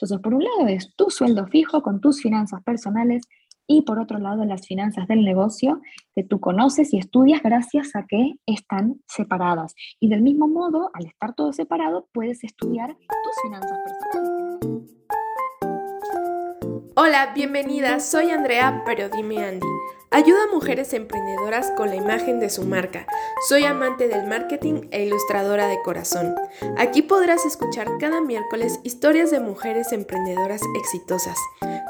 Entonces, por un lado es tu sueldo fijo con tus finanzas personales y por otro lado las finanzas del negocio que tú conoces y estudias gracias a que están separadas. Y del mismo modo, al estar todo separado, puedes estudiar tus finanzas personales. Hola, bienvenida, soy Andrea, pero dime Andy. Ayuda a mujeres emprendedoras con la imagen de su marca. Soy amante del marketing e ilustradora de corazón. Aquí podrás escuchar cada miércoles historias de mujeres emprendedoras exitosas.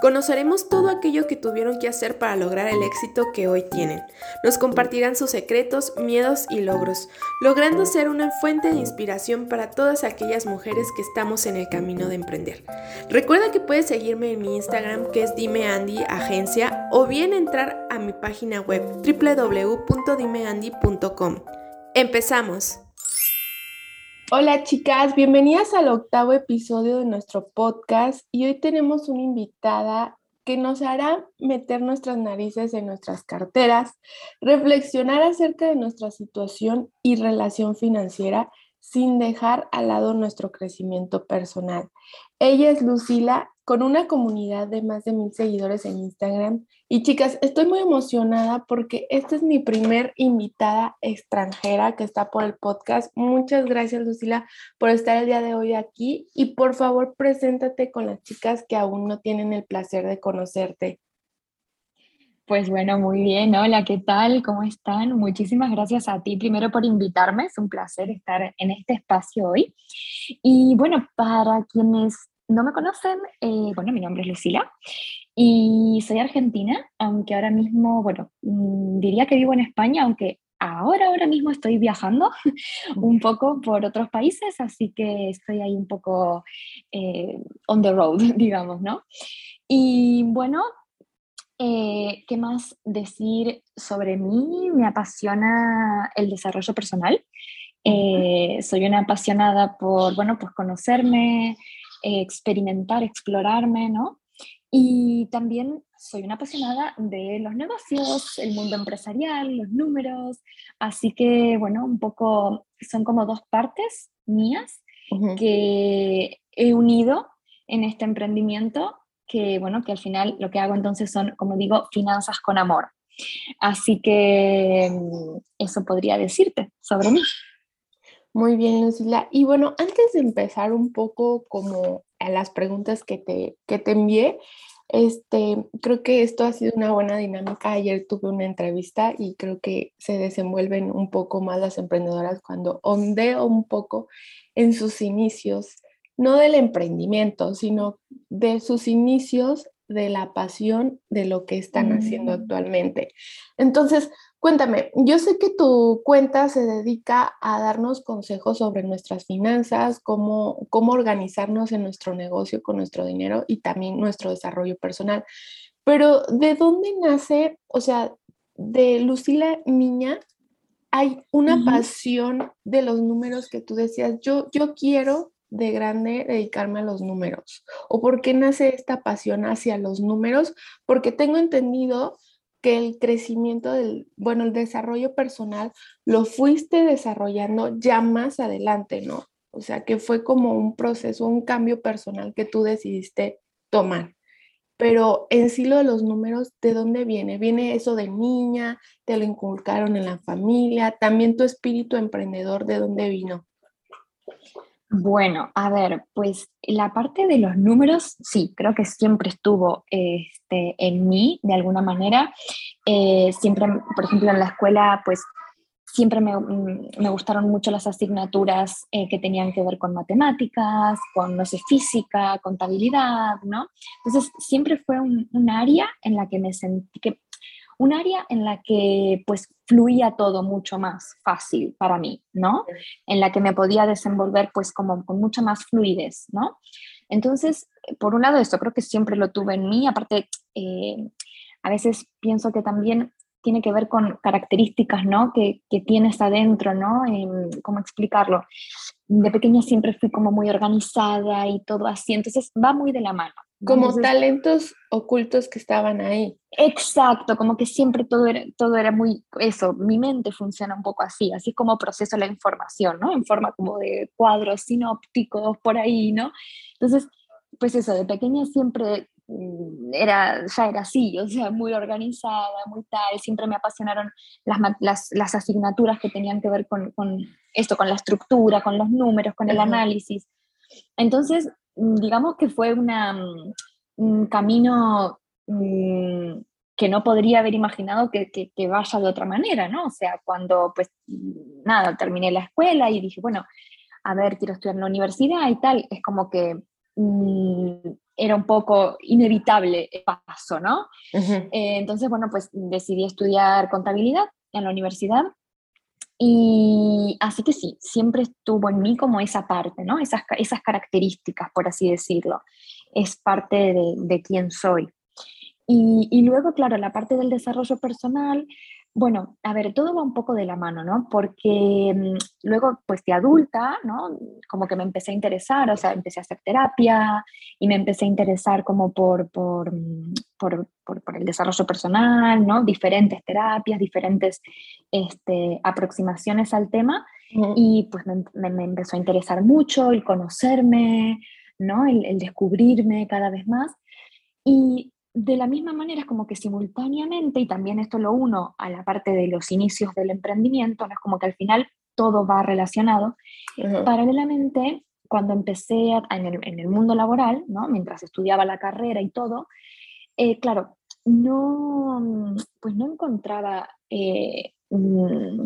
Conoceremos todo aquello que tuvieron que hacer para lograr el éxito que hoy tienen. Nos compartirán sus secretos, miedos y logros, logrando ser una fuente de inspiración para todas aquellas mujeres que estamos en el camino de emprender. Recuerda que puedes seguirme en mi Instagram que es Dime Andy Agencia o bien entrar a mi página web www.dimeandy.com. Empezamos. Hola chicas, bienvenidas al octavo episodio de nuestro podcast y hoy tenemos una invitada que nos hará meter nuestras narices en nuestras carteras, reflexionar acerca de nuestra situación y relación financiera sin dejar al lado nuestro crecimiento personal. Ella es Lucila con una comunidad de más de mil seguidores en Instagram. Y chicas, estoy muy emocionada porque esta es mi primer invitada extranjera que está por el podcast. Muchas gracias, Lucila, por estar el día de hoy aquí. Y por favor, preséntate con las chicas que aún no tienen el placer de conocerte. Pues bueno, muy bien. Hola, ¿qué tal? ¿Cómo están? Muchísimas gracias a ti primero por invitarme. Es un placer estar en este espacio hoy. Y bueno, para quienes no me conocen, eh, bueno, mi nombre es Lucila y soy argentina, aunque ahora mismo, bueno, mm, diría que vivo en España, aunque ahora, ahora mismo estoy viajando un poco por otros países, así que estoy ahí un poco eh, on the road, digamos, ¿no? Y bueno, eh, ¿qué más decir sobre mí? Me apasiona el desarrollo personal. soy una apasionada por, bueno, pues conocerme, experimentar, explorarme, ¿no? Y también soy una apasionada de los negocios, el mundo empresarial, los números, así que, bueno, un poco son como dos partes mías que he unido en este emprendimiento, que, bueno, que al final lo que hago entonces son, como digo, finanzas con amor. Así que mm, eso podría decirte sobre mí. Muy bien, Lucila. Y bueno, antes de empezar un poco como a las preguntas que te, que te envié, este, creo que esto ha sido una buena dinámica. Ayer tuve una entrevista y creo que se desenvuelven un poco más las emprendedoras cuando ondeo un poco en sus inicios, no del emprendimiento, sino de sus inicios de la pasión de lo que están haciendo mm. actualmente. Entonces, Cuéntame, yo sé que tu cuenta se dedica a darnos consejos sobre nuestras finanzas, cómo, cómo organizarnos en nuestro negocio con nuestro dinero y también nuestro desarrollo personal. Pero ¿de dónde nace, o sea, de Lucila niña, hay una pasión de los números que tú decías, yo, yo quiero de grande dedicarme a los números? ¿O por qué nace esta pasión hacia los números? Porque tengo entendido que el crecimiento del, bueno, el desarrollo personal lo fuiste desarrollando ya más adelante, ¿no? O sea, que fue como un proceso, un cambio personal que tú decidiste tomar. Pero en sí lo de los números, ¿de dónde viene? ¿Viene eso de niña? ¿Te lo inculcaron en la familia? ¿También tu espíritu emprendedor, de dónde vino? Bueno, a ver, pues la parte de los números, sí, creo que siempre estuvo este, en mí de alguna manera. Eh, siempre, por ejemplo, en la escuela, pues siempre me, mm, me gustaron mucho las asignaturas eh, que tenían que ver con matemáticas, con, no sé, física, contabilidad, ¿no? Entonces, siempre fue un, un área en la que me sentí, que un área en la que pues fluía todo mucho más fácil para mí, ¿no? En la que me podía desenvolver pues como con mucha más fluidez, ¿no? Entonces, por un lado, esto creo que siempre lo tuve en mí, aparte, eh, a veces pienso que también tiene que ver con características, ¿no? Que, que tienes adentro, ¿no? ¿Cómo explicarlo? De pequeña siempre fui como muy organizada y todo así, entonces va muy de la mano. Como talentos ocultos que estaban ahí. Exacto, como que siempre todo era, todo era muy, eso, mi mente funciona un poco así, así como proceso la información, ¿no? En forma como de cuadros sinópticos por ahí, ¿no? Entonces, pues eso, de pequeña siempre mm, era, ya era así, o sea, muy organizada, muy tal, siempre me apasionaron las, las, asignaturas que tenían que ver con, con, esto, con la estructura, con los números, con el análisis. Entonces, digamos que fue una, mm, un camino que no podría haber imaginado que, que, vaya de otra manera, ¿no? O sea, cuando, pues, nada, terminé la escuela y dije, bueno, a ver, quiero estudiar en la universidad y tal, es como que mm, era un poco inevitable el paso, ¿no? Eh, entonces, bueno, pues decidí estudiar contabilidad en la universidad y así que sí, siempre estuvo en mí como esa parte, ¿no? Esas, esas características, por así decirlo. Es parte de, de quién soy. Y, luego, claro, la parte del desarrollo personal, bueno, a ver, todo va un poco de la mano, ¿no? Porque mm, luego, pues de adulta, ¿no? Como que me empecé a interesar, o sea, empecé a hacer terapia y me empecé a interesar como por, por, mm, por, por, el desarrollo personal, ¿no? Diferentes terapias, diferentes este, aproximaciones al tema y pues me, me, empezó a interesar mucho el conocerme, ¿no? El, el descubrirme cada vez más. Y de la misma manera es como que simultáneamente, y también esto lo uno a la parte de los inicios del emprendimiento, ¿no? es como que al final todo va relacionado, paralelamente cuando empecé en, el, mundo laboral, ¿no? mientras estudiaba la carrera y todo, eh, claro, no, pues no encontraba eh, mm,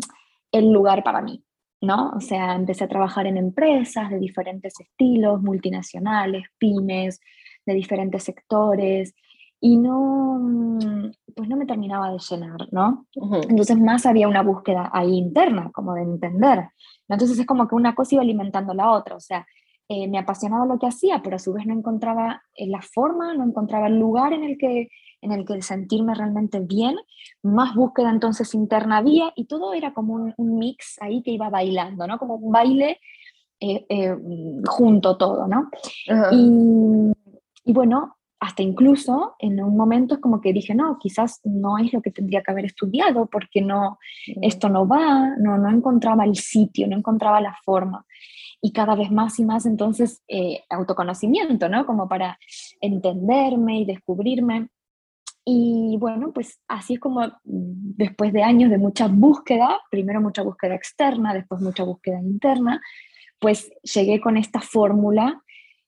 el lugar para mí, ¿no? O sea, empecé a trabajar en empresas de diferentes estilos, multinacionales, pymes, de diferentes sectores, y no, mm, pues no me terminaba de llenar, ¿no? Entonces más había una búsqueda ahí interna, como de entender. Entonces es como que una cosa iba alimentando la otra, o sea, eh, me apasionaba lo que hacía, pero a su vez no encontraba eh, la forma, no encontraba el lugar en el que en el que sentirme realmente bien, más búsqueda entonces interna había y todo era como un, mix ahí que iba bailando, ¿no? Como un baile eh, junto todo, ¿no? y, y, bueno, hasta incluso en un momento es como que dije, no, quizás no es lo que tendría que haber estudiado porque no, esto no va, no, no encontraba el sitio, no encontraba la forma. Y cada vez más y más entonces eh, autoconocimiento, ¿no? Como para entenderme y descubrirme. Y bueno, pues así es como después de años de mucha búsqueda, primero mucha búsqueda externa, después mucha búsqueda interna, pues llegué con esta fórmula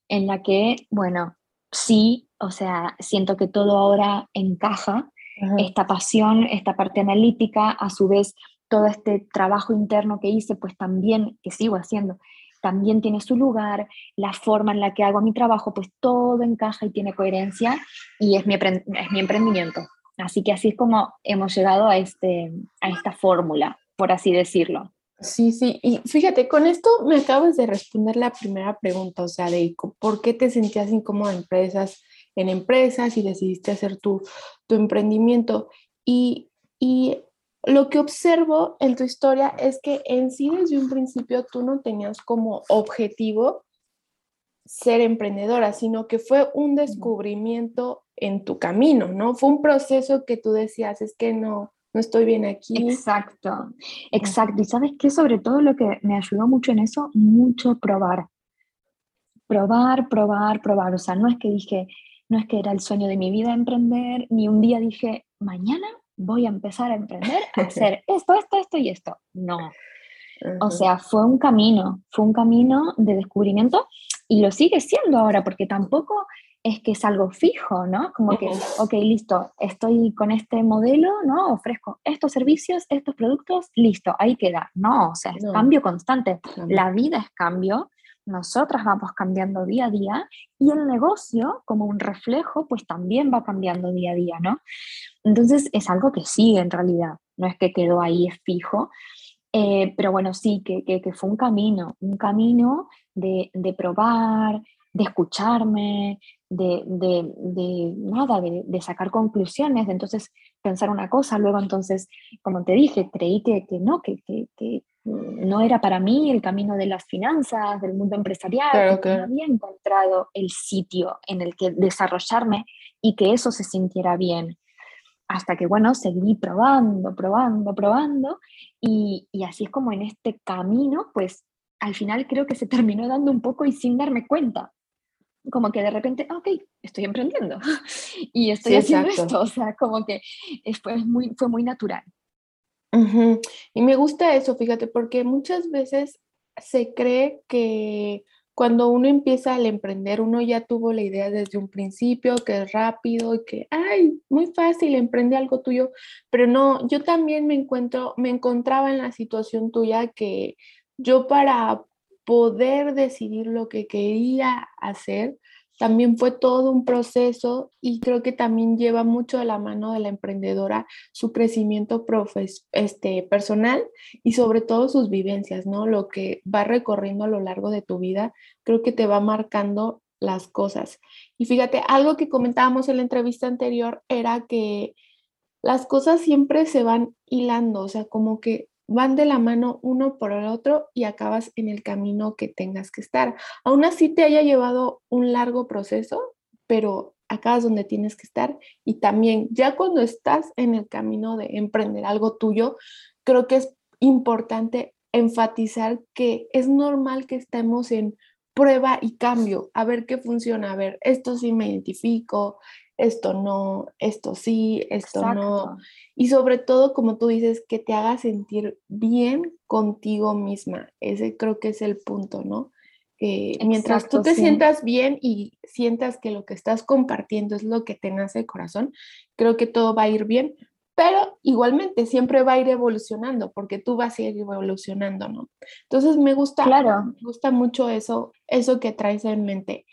en la que, bueno, sí, o sea, siento que todo ahora encaja, esta pasión, esta parte analítica, a su vez todo este trabajo interno que hice, pues también, que sigo haciendo, también tiene su lugar, la forma en la que hago mi trabajo, pues todo encaja y tiene coherencia y es mi, es mi emprendimiento. Así que así es como hemos llegado a, este, a esta fórmula, por así decirlo. Sí, sí, y fíjate, con esto me acabas de responder la primera pregunta, o sea, de por qué te sentías incómoda en empresas, en empresas y decidiste hacer tu, tu emprendimiento. Y, y lo que observo en tu historia es que en sí desde un principio tú no tenías como objetivo ser emprendedora, sino que fue un descubrimiento en tu camino, ¿no? Fue un proceso que tú decías, es que no, no estoy bien aquí. Exacto, exacto. Y sabes qué, sobre todo lo que me ayudó mucho en eso, mucho probar. Probar, probar, probar. O sea, no es que dije, no es que era el sueño de mi vida emprender, ni un día dije, mañana voy a empezar a emprender, a hacer esto, esto, esto y esto. No. O sea, fue un camino, fue un camino de descubrimiento y lo sigue siendo ahora, porque tampoco es que es algo fijo, ¿no? Como que, ok, listo, estoy con este modelo, ¿no? Ofrezco estos servicios, estos productos, listo, ahí queda. No, o sea, es cambio constante. La vida es cambio, nosotras vamos cambiando día a día y el negocio, como un reflejo, pues también va cambiando día a día, ¿no? Entonces es algo que sigue en realidad, no es que quedó ahí fijo, eh, pero bueno, sí, que, que, fue un camino, un camino de, de probar, de escucharme, de, de, de nada, de, sacar conclusiones, de entonces pensar una cosa, luego entonces, como te dije, creí que, que no, que, que, no era para mí el camino de las finanzas, del mundo empresarial, que no había encontrado el sitio en el que desarrollarme y que eso se sintiera bien. Hasta que, bueno, seguí probando, probando, probando, y, y así es como en este camino, pues al final creo que se terminó dando un poco y sin darme cuenta como que de repente, ah, ok, estoy emprendiendo y estoy haciendo esto, o sea, como que fue muy, fue muy natural. Y me gusta eso, fíjate, porque muchas veces se cree que cuando uno empieza al emprender, uno ya tuvo la idea desde un principio, que es rápido y que, ay, muy fácil, emprende algo tuyo, pero no, yo también me encuentro, me encontraba en la situación tuya que yo para poder decidir lo que quería hacer, también fue todo un proceso y creo que también lleva mucho de la mano de la emprendedora su crecimiento este, personal y sobre todo sus vivencias, ¿no? Lo que va recorriendo a lo largo de tu vida, creo que te va marcando las cosas. Y fíjate, algo que comentábamos en la entrevista anterior era que las cosas siempre se van hilando, o sea, como que van de la mano uno por el otro y acabas en el camino que tengas que estar. Aún así te haya llevado un largo proceso, pero acabas donde tienes que estar y también ya cuando estás en el camino de emprender algo tuyo, creo que es importante enfatizar que es normal que estemos en prueba y cambio, a ver qué funciona, a ver, esto sí me identifico, esto no, esto sí, esto no. Y sobre todo, como tú dices, que te haga sentir bien contigo misma. Ese creo que es el punto, ¿no? Que mientras tú te sientas bien y sientas que lo que estás compartiendo es lo que te nace el corazón, creo que todo va a ir bien. Pero igualmente siempre va a ir evolucionando porque tú vas a ir evolucionando, ¿no? Entonces me gusta, claro. me gusta mucho eso, eso que traes en mente.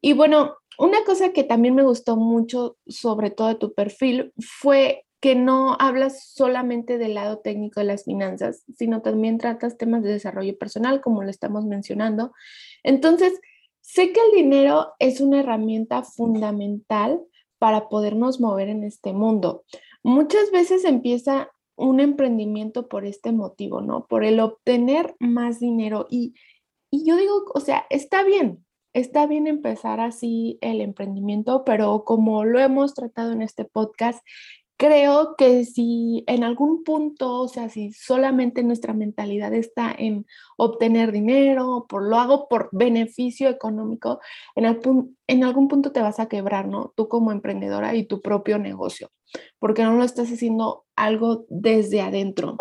Y bueno, una cosa que también me gustó mucho, sobre todo de tu perfil, fue que no hablas solamente del lado técnico de las finanzas, sino también tratas temas de desarrollo personal, como lo estamos mencionando. Entonces, sé que el dinero es una herramienta fundamental para podernos mover en este mundo. Muchas veces empieza un emprendimiento por este motivo, ¿no? Por el obtener más dinero. Y, y yo digo, o sea, está bien, está bien empezar así el emprendimiento, pero como lo hemos tratado en este podcast, creo que si en algún punto, o sea, si solamente nuestra mentalidad está en obtener dinero, por lo hago por beneficio económico, en, en algún punto te vas a quebrar, ¿no? Tú como emprendedora y tu propio negocio, porque no lo estás haciendo algo desde adentro.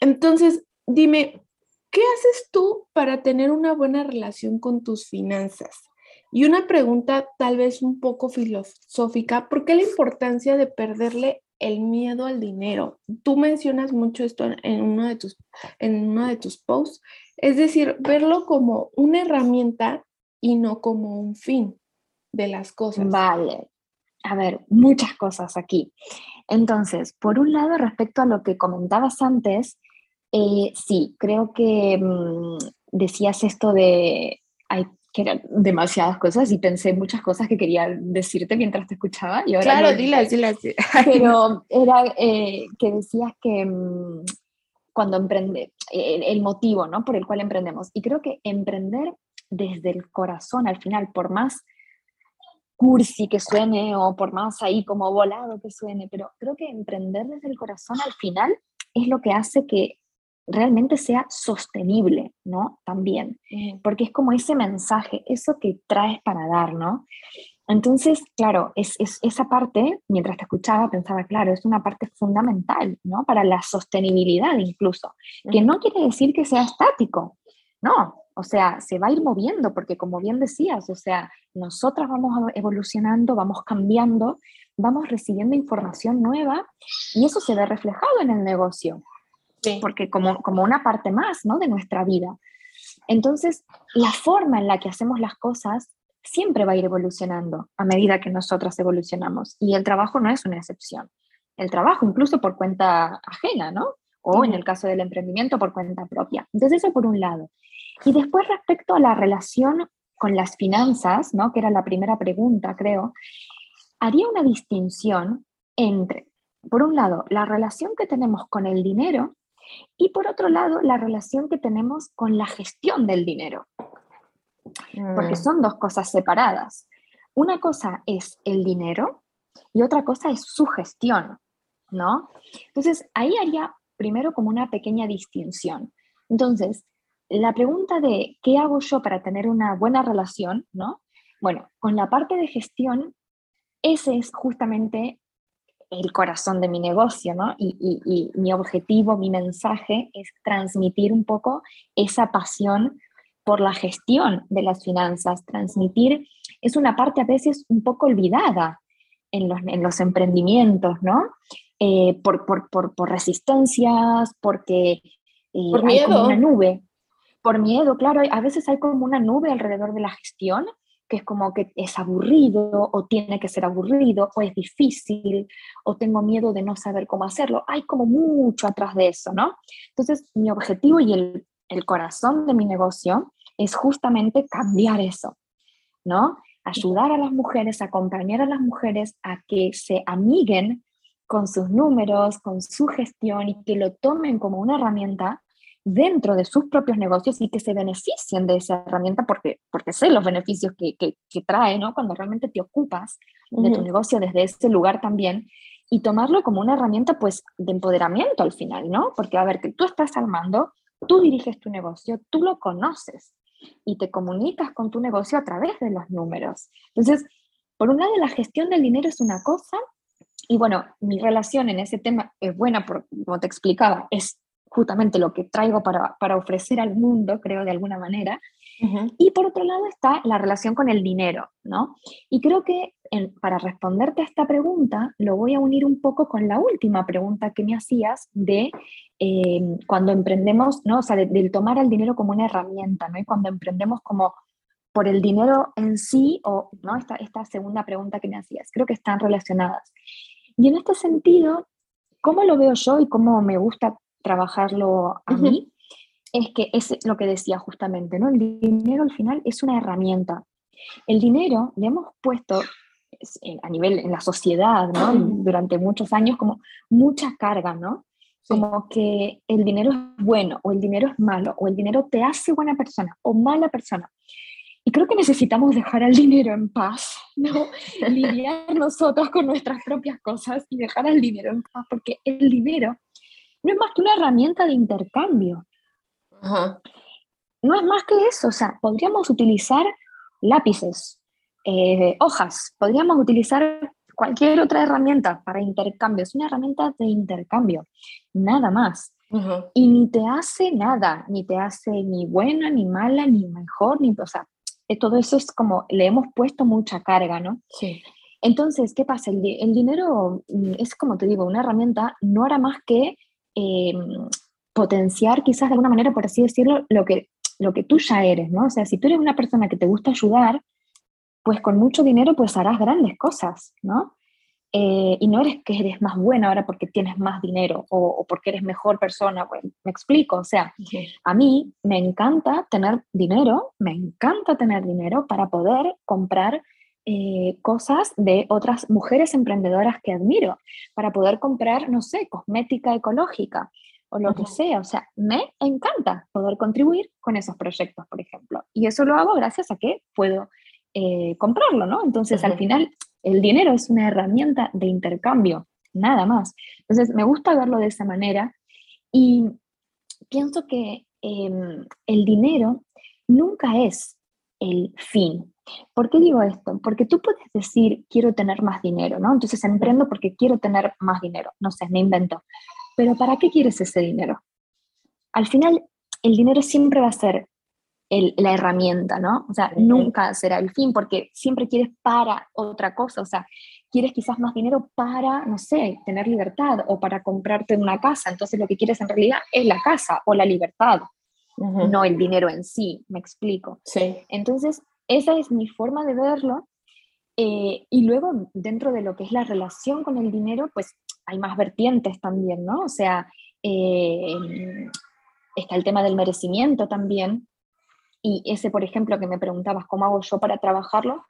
Entonces, dime, ¿Qué haces tú para tener una buena relación con tus finanzas? Y una pregunta tal vez un poco filosófica, ¿por qué la importancia de perderle el miedo al dinero? Tú mencionas mucho esto en uno de tus, en uno de tus posts, es decir, verlo como una herramienta y no como un fin de las cosas. Vale. A ver, muchas cosas aquí. Entonces, por un lado, respecto a lo que comentabas antes, eh, sí, creo que mm, decías esto de hay, que eran demasiadas cosas y pensé muchas cosas que quería decirte mientras te escuchaba. Y ahora claro, dilas, dilas. Pero era eh, que decías que mm, cuando emprende, el, motivo ¿no? por el cual emprendemos. Y creo que emprender desde el corazón al final, por más cursi que suene o por más ahí como volado que suene, pero creo que emprender desde el corazón al final es lo que hace que realmente sea sostenible, ¿no? También, porque es como ese mensaje, eso que traes para dar, ¿no? Entonces, claro, es, esa parte, mientras te escuchaba, pensaba, claro, es una parte fundamental, ¿no? Para la sostenibilidad incluso, que no quiere decir que sea estático, no, o sea, se va a ir moviendo, porque como bien decías, o sea, nosotras vamos evolucionando, vamos cambiando, vamos recibiendo información nueva y eso se ve reflejado en el negocio porque como, como una parte más ¿no? de nuestra vida. Entonces, la forma en la que hacemos las cosas siempre va a ir evolucionando a medida que nosotras evolucionamos. Y el trabajo no es una excepción. El trabajo, incluso por cuenta ajena, ¿no? O en el caso del emprendimiento, por cuenta propia. Entonces, eso por un lado. Y después, respecto a la relación con las finanzas, ¿no? Que era la primera pregunta, creo, haría una distinción entre, por un lado, la relación que tenemos con el dinero y por otro lado, la relación que tenemos con la gestión del dinero, porque mm. son dos cosas separadas. Una cosa es el dinero y otra cosa es su gestión, ¿no? Entonces, ahí haría primero como una pequeña distinción. Entonces, la pregunta de qué hago yo para tener una buena relación, ¿no? Bueno, con la parte de gestión, ese es justamente el corazón de mi negocio, ¿no? Y, y, mi objetivo, mi mensaje es transmitir un poco esa pasión por la gestión de las finanzas. Transmitir es una parte a veces un poco olvidada en los, en los emprendimientos, ¿no? Eh, por, por, por, por, resistencias, porque eh, por miedo. Hay una nube. Por miedo, claro, a veces hay como una nube alrededor de la gestión, que es como que es aburrido o tiene que ser aburrido o es difícil o tengo miedo de no saber cómo hacerlo. Hay como mucho atrás de eso, ¿no? Entonces, mi objetivo y el, el corazón de mi negocio es justamente cambiar eso, ¿no? Ayudar a las mujeres, acompañar a las mujeres a que se amiguen con sus números, con su gestión y que lo tomen como una herramienta dentro de sus propios negocios y que se beneficien de esa herramienta porque, porque sé los beneficios que, que, trae, ¿no? Cuando realmente te ocupas de tu negocio desde ese lugar también y tomarlo como una herramienta pues de empoderamiento al final, ¿no? Porque a ver, que tú estás armando, tú diriges tu negocio, tú lo conoces y te comunicas con tu negocio a través de los números. Entonces, por un lado, la gestión del dinero es una cosa y bueno, mi relación en ese tema es buena, por, como te explicaba, es justamente lo que traigo para, para ofrecer al mundo, creo, de alguna manera. Y por otro lado está la relación con el dinero, ¿no? Y creo que para responderte a esta pregunta, lo voy a unir un poco con la última pregunta que me hacías de eh, cuando emprendemos, ¿no? O sea, del tomar al dinero como una herramienta, ¿no? Y cuando emprendemos como por el dinero en sí, o, ¿no? Esta, esta segunda pregunta que me hacías, creo que están relacionadas. Y en este sentido, ¿cómo lo veo yo y cómo me gusta trabajarlo a mí, es que es lo que decía justamente, ¿no? El dinero al final es una herramienta. El dinero le hemos puesto a nivel en la sociedad, ¿no? Durante muchos años como mucha carga, ¿no? Como que el dinero es bueno o el dinero es malo o el dinero te hace buena persona o mala persona. Y creo que necesitamos dejar al dinero en paz, ¿no? Lidiar nosotros con nuestras propias cosas y dejar al dinero en paz, porque el dinero no es más que una herramienta de intercambio. No es más que eso, o sea, podríamos utilizar lápices, eh, hojas, podríamos utilizar cualquier otra herramienta para intercambio, es una herramienta de intercambio, nada más. Y ni te hace nada, ni te hace ni buena, ni mala, ni mejor, ni, o sea, eh, todo eso es como, le hemos puesto mucha carga, ¿no? Sí. Entonces, ¿qué pasa? El, el dinero mm, es, como te digo, una herramienta, no hará más que eh, potenciar quizás de alguna manera, por así decirlo, lo que, lo que tú ya eres, ¿no? O sea, si tú eres una persona que te gusta ayudar, pues con mucho dinero pues harás grandes cosas, ¿no? Eh, y no eres que eres más buena ahora porque tienes más dinero o, porque eres mejor persona, bueno, me explico, o sea, a mí me encanta tener dinero, me encanta tener dinero para poder comprar eh, cosas de otras mujeres emprendedoras que admiro, para poder comprar, no sé, cosmética ecológica o lo que sea. O sea, me encanta poder contribuir con esos proyectos, por ejemplo. Y eso lo hago gracias a que puedo eh, comprarlo, ¿no? Entonces, al final, el dinero es una herramienta de intercambio, nada más. Entonces, me gusta verlo de esa manera y pienso que em, el dinero nunca es el fin. ¿Por qué digo esto? Porque tú puedes decir, quiero tener más dinero, ¿no? Entonces emprendo porque quiero tener más dinero. No sé, me invento. Pero ¿para qué quieres ese dinero? Al final, el dinero siempre va a ser la herramienta, ¿no? O sea, nunca será el fin porque siempre quieres para otra cosa. O sea, quieres quizás más dinero para, no sé, tener libertad o para comprarte una casa. Entonces lo que quieres en realidad es la casa o la libertad no el dinero en sí, me explico. Sí. Entonces, esa es mi forma de verlo. Eh, y luego, dentro de lo que es la relación con el dinero, pues hay más vertientes también, ¿no? O sea, eh, está el tema del merecimiento también. Y ese, por ejemplo, que me preguntabas, ¿cómo hago yo para trabajarlo?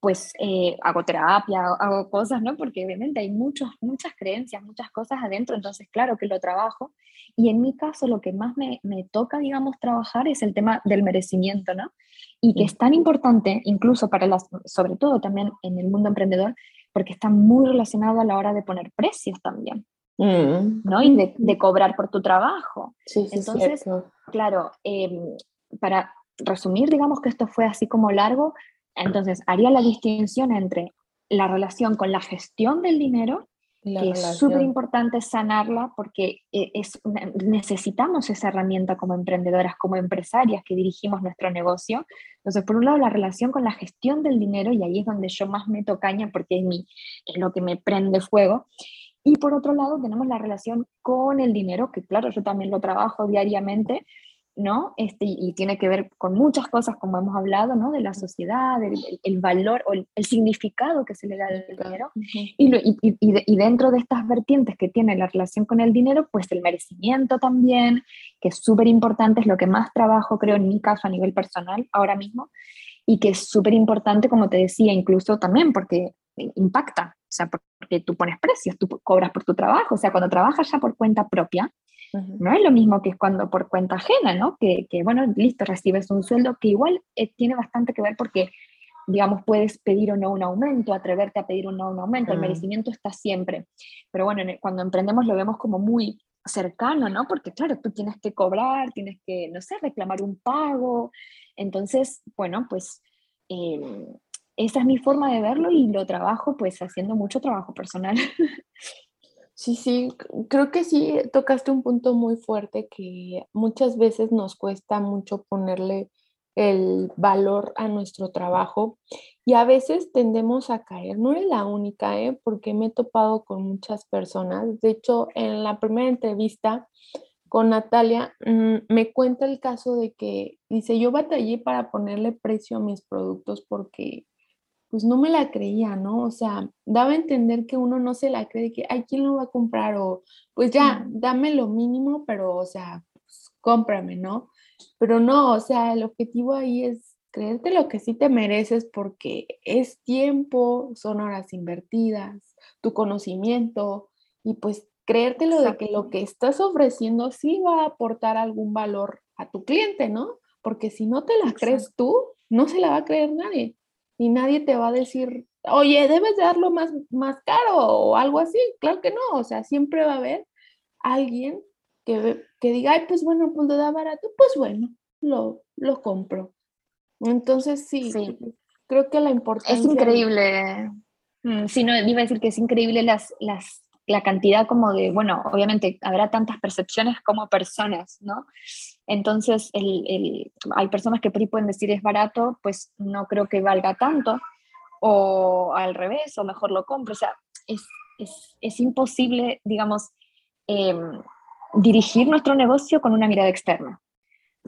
Pues eh, hago terapia, hago cosas, ¿no? Porque obviamente hay muchos, muchas creencias, muchas cosas adentro, entonces claro que lo trabajo. Y en mi caso lo que más me, me toca, digamos, trabajar es el tema del merecimiento, ¿no? Y que es tan importante, incluso para las, sobre todo también en el mundo emprendedor, porque está muy relacionado a la hora de poner precios también, mm. ¿no? Y de, cobrar por tu trabajo. Sí, sí, Entonces, claro, em, para resumir, digamos que esto fue así como largo, entonces haría la distinción entre la relación con la gestión del dinero que es súper importante sanarla porque eh, es necesitamos esa herramienta como emprendedoras, como empresarias que dirigimos nuestro negocio. Entonces, por un lado, la relación con la gestión del dinero, y ahí es donde yo más meto caña porque es, mi, es lo que me prende fuego. Y por otro lado, tenemos la relación con el dinero, que claro, yo también lo trabajo diariamente, ¿no? Este, y tiene que ver con muchas cosas, como hemos hablado, ¿no? De la sociedad, el, valor o el, significado que se le da al dinero. y, y, dentro de estas vertientes que tiene la relación con el dinero, pues el merecimiento también, que es súper importante, es lo que más trabajo, creo, en mi caso a nivel personal ahora mismo, y que es súper importante, como te decía, incluso también porque impacta, o sea, porque tú pones precios, tú cobras por tu trabajo, o sea, cuando trabajas ya por cuenta propia, no es lo mismo que cuando por cuenta ajena, ¿no? Que, que bueno, listo, recibes un sueldo que igual eh, tiene bastante que ver porque, digamos, puedes pedir o no un aumento, atreverte a pedir o no un aumento, el merecimiento está siempre. Pero bueno, cuando emprendemos lo vemos como muy cercano, ¿no? Porque claro, tú tienes que cobrar, tienes que, no sé, reclamar un pago. Entonces, bueno, pues em, esa es mi forma de verlo y lo trabajo pues haciendo mucho trabajo personal. Sí, sí, creo que sí tocaste un punto muy fuerte que muchas veces nos cuesta mucho ponerle el valor a nuestro trabajo y a veces tendemos a caer. No es la única, ¿eh? porque me he topado con muchas personas. De hecho, en la primera entrevista con Natalia, mm, me cuenta el caso de que dice, yo batallé para ponerle precio a mis productos porque pues no me la creía, ¿no? O sea, daba a entender que uno no se la cree, que, ay, ¿quién lo va a comprar? O, pues ya, dame lo mínimo, pero, o sea, pues, cómprame, ¿no? Pero no, o sea, el objetivo ahí es creerte lo que sí te mereces porque es tiempo, son horas invertidas, tu conocimiento y pues creértelo de que lo que estás ofreciendo sí va a aportar algún valor a tu cliente, ¿no? Porque si no te la crees tú, no se la va a creer nadie y nadie te va a decir, oye, debes de darlo más, más caro o algo así. Claro que no, o sea, siempre va a haber alguien que, que diga, ay, pues bueno, pues lo da barato, pues bueno, lo, lo compro. Entonces sí, creo que la importancia... Es increíble. Mm, sí, no, iba a decir que es increíble las, las la cantidad como de, bueno, obviamente habrá tantas percepciones como personas, ¿no? Entonces, el, hay personas que por ahí pueden decir es barato, pues no creo que valga tanto, o al revés, o mejor lo compro, o sea, es, es, es imposible, digamos, em, dirigir nuestro negocio con una mirada externa,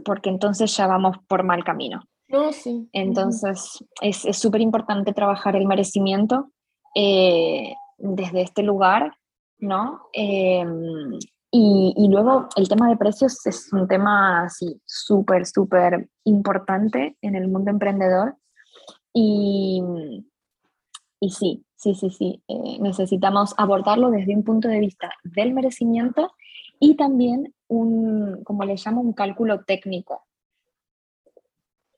porque entonces ya vamos por mal camino. No, sí. Entonces, es súper importante trabajar el merecimiento eh, desde este lugar ¿no? Em, y, luego el tema de precios es un tema así súper, súper importante en el mundo emprendedor. Y, y sí, sí, sí, sí, eh, necesitamos abordarlo desde un punto de vista del merecimiento y también un, como le llamo, un cálculo técnico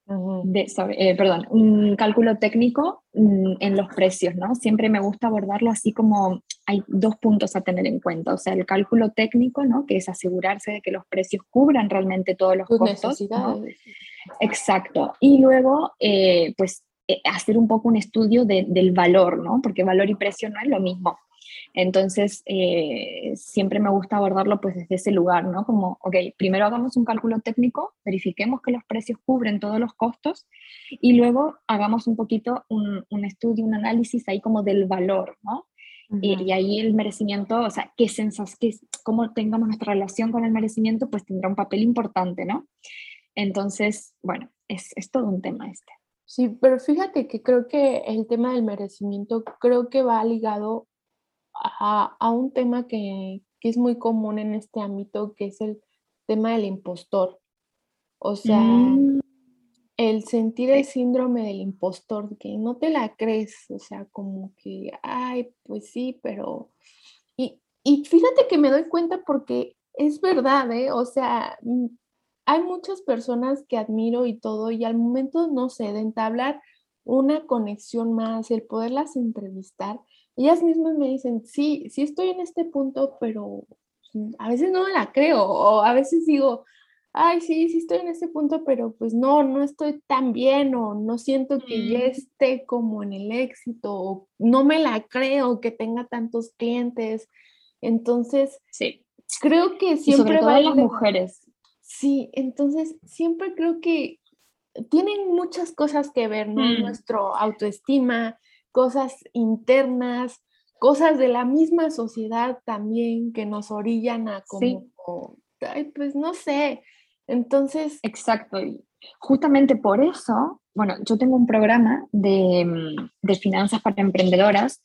de, eh, perdón, un cálculo técnico mm, en los precios, ¿no? Siempre me gusta abordarlo así como hay dos puntos a tener en cuenta, o sea, el cálculo técnico, ¿no? Que es asegurarse de que los precios cubran realmente todos los costos. Exacto. Y luego, eh, pues, eh, hacer un poco un estudio del valor, ¿no? Porque valor y precio no es lo mismo. Entonces, eh, siempre me gusta abordarlo pues desde ese lugar, ¿no? Como, ok, primero hagamos un cálculo técnico, verifiquemos que los precios cubren todos los costos y luego hagamos un poquito un, un estudio, un análisis ahí como del valor, ¿no? y, ahí el merecimiento, o sea, qué sensas, qué, cómo tengamos nuestra relación con el merecimiento, pues tendrá un papel importante, ¿no? Entonces, bueno, es, es todo un tema este. Sí, pero fíjate que creo que el tema del merecimiento creo que va ligado a, un tema que, es muy común en este ámbito, que es el tema del impostor. O sea, mm. el sentir el síndrome del impostor, que no te la crees, o sea, como que, ay, pues sí, pero... Y, y fíjate que me doy cuenta porque es verdad, ¿eh? O sea, hay muchas personas que admiro y todo, y al momento, no sé, de entablar una conexión más, el poderlas entrevistar. Ellas mismas me dicen, sí, sí estoy en este punto, pero a veces no me la creo, o a veces digo, ay, sí, sí estoy en este punto, pero pues no, no estoy tan bien o no siento que ya esté como en el éxito o no me la creo que tenga tantos clientes. Entonces, sí. creo que siempre... Sobre las mujeres. Sí, entonces siempre creo que tienen muchas cosas que ver, ¿no? Mm. Nuestro autoestima, cosas internas, cosas de la misma sociedad también que nos orillan a como, ay, pues no sé, entonces... Exacto. Y justamente por eso, bueno, yo tengo un programa de, mm, de finanzas para emprendedoras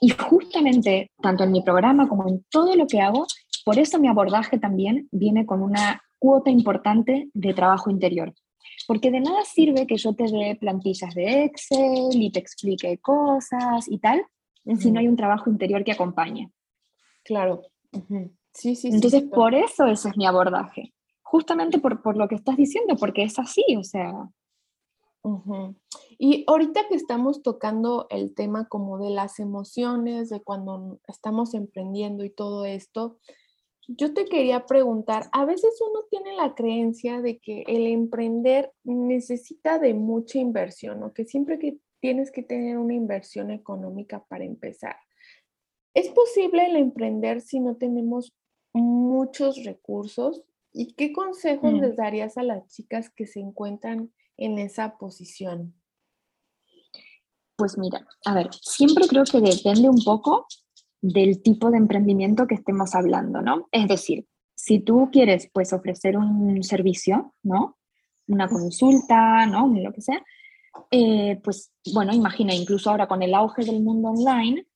y justamente tanto en mi programa como en todo lo que hago, por eso mi abordaje también viene con una cuota importante de trabajo interior. Porque de nada sirve que yo te dé plantillas de Excel y te explique cosas y tal, si no hay un trabajo interior que acompañe. Claro. Sí, sí, Entonces, por eso ese es mi abordaje justamente por, por, lo que estás diciendo, porque es así, o sea. Y ahorita que estamos tocando el tema como de las emociones, de cuando estamos emprendiendo y todo esto, yo te quería preguntar, a veces uno tiene la creencia de que el emprender necesita de mucha inversión o que siempre que tienes que tener una inversión económica para empezar. ¿Es posible el emprender si no tenemos muchos recursos? ¿Y qué consejos mm. les darías a las chicas que se encuentran en esa posición? Pues mira, a ver, siempre creo que depende un poco del tipo de emprendimiento que estemos hablando, ¿no? Es decir, si tú quieres pues ofrecer un servicio, ¿no? Una consulta, ¿no? Lo que sea, eh, pues bueno, imagina, incluso ahora con el auge del mundo online,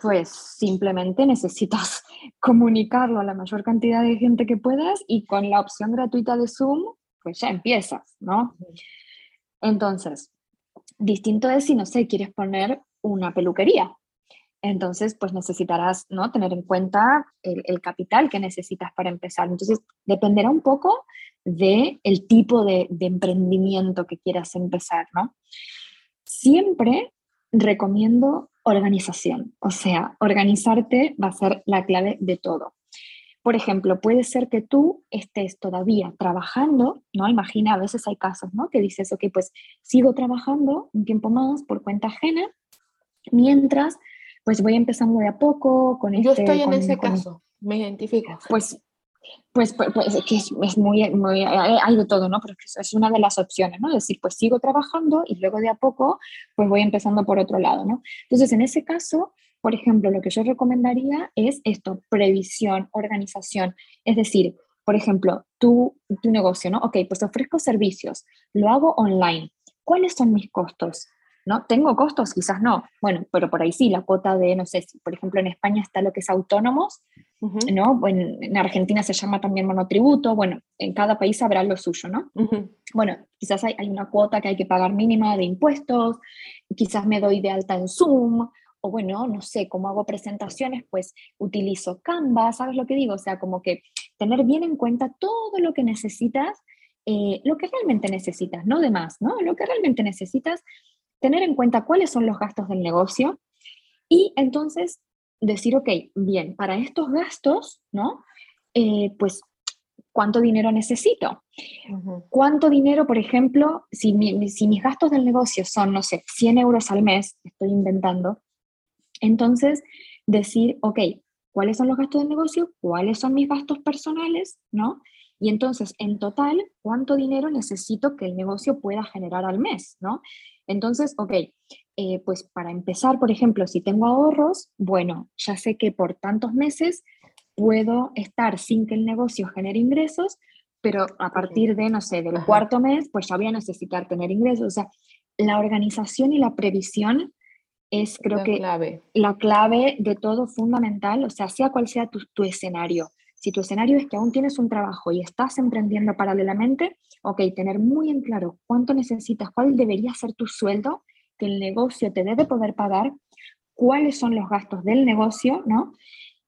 pues simplemente necesitas comunicarlo a la mayor cantidad de gente que puedas y con la opción gratuita de Zoom, pues ya empiezas, ¿no? Entonces, distinto es si, no sé, quieres poner una peluquería. Entonces, pues necesitarás, ¿no? Tener en cuenta el, capital que necesitas para empezar. Entonces, dependerá un poco del el tipo de, emprendimiento que quieras empezar, ¿no? Siempre recomiendo organización. O sea, organizarte va a ser la clave de todo. Por ejemplo, puede ser que tú estés todavía trabajando, ¿no? Imagina, a veces hay casos, ¿no? Que dices, ok, pues sigo trabajando un tiempo más por cuenta ajena, mientras, pues voy empezando de a poco con Yo este... Yo estoy en ese caso, me identifico. Pues pues, pues, pues que es, muy, muy, hay de todo, ¿no? Pero es una de las opciones, ¿no? Es decir, pues sigo trabajando y luego de a poco, pues voy empezando por otro lado, ¿no? Entonces, en ese caso, por ejemplo, lo que yo recomendaría es esto, previsión, organización. Es decir, por ejemplo, tu, tu negocio, ¿no? Ok, pues ofrezco servicios, lo hago online. ¿Cuáles son mis costos? ¿No? ¿Tengo costos? Quizás no. Bueno, pero por ahí sí, la cuota de, no sé, si por ejemplo en España está lo que es autónomos, ¿no? En, en, Argentina se llama también monotributo, bueno, en cada país habrá lo suyo, ¿no? Bueno, quizás hay, hay, una cuota que hay que pagar mínima de impuestos, quizás me doy de alta en Zoom, o bueno, no sé, cómo hago presentaciones, pues utilizo Canva, ¿sabes lo que digo? O sea, como que tener bien en cuenta todo lo que necesitas, eh, lo que realmente necesitas, no de más, ¿no? Lo que realmente necesitas tener en cuenta cuáles son los gastos del negocio y entonces decir, ok, bien, para estos gastos, ¿no? Eh, pues, ¿cuánto dinero necesito? ¿Cuánto dinero, por ejemplo, si, si mis gastos del negocio son, no sé, 100 euros al mes, estoy inventando, entonces decir, ok, ¿cuáles son los gastos del negocio? ¿Cuáles son mis gastos personales? ¿No? Y entonces, en total, ¿cuánto dinero necesito que el negocio pueda generar al mes? ¿no? Entonces, ok, eh, pues para empezar, por ejemplo, si tengo ahorros, bueno, ya sé que por tantos meses puedo estar sin que el negocio genere ingresos, pero a partir de, no sé, del cuarto mes, pues ya voy a necesitar tener ingresos. O sea, la organización y la previsión es, creo que, la clave de todo fundamental, o sea, sea cual sea tu, tu escenario. Si tu escenario es que aún tienes un trabajo y estás emprendiendo paralelamente, ok, tener muy en claro cuánto necesitas, cuál debería ser tu sueldo que el negocio te debe poder pagar, cuáles son los gastos del negocio, ¿no?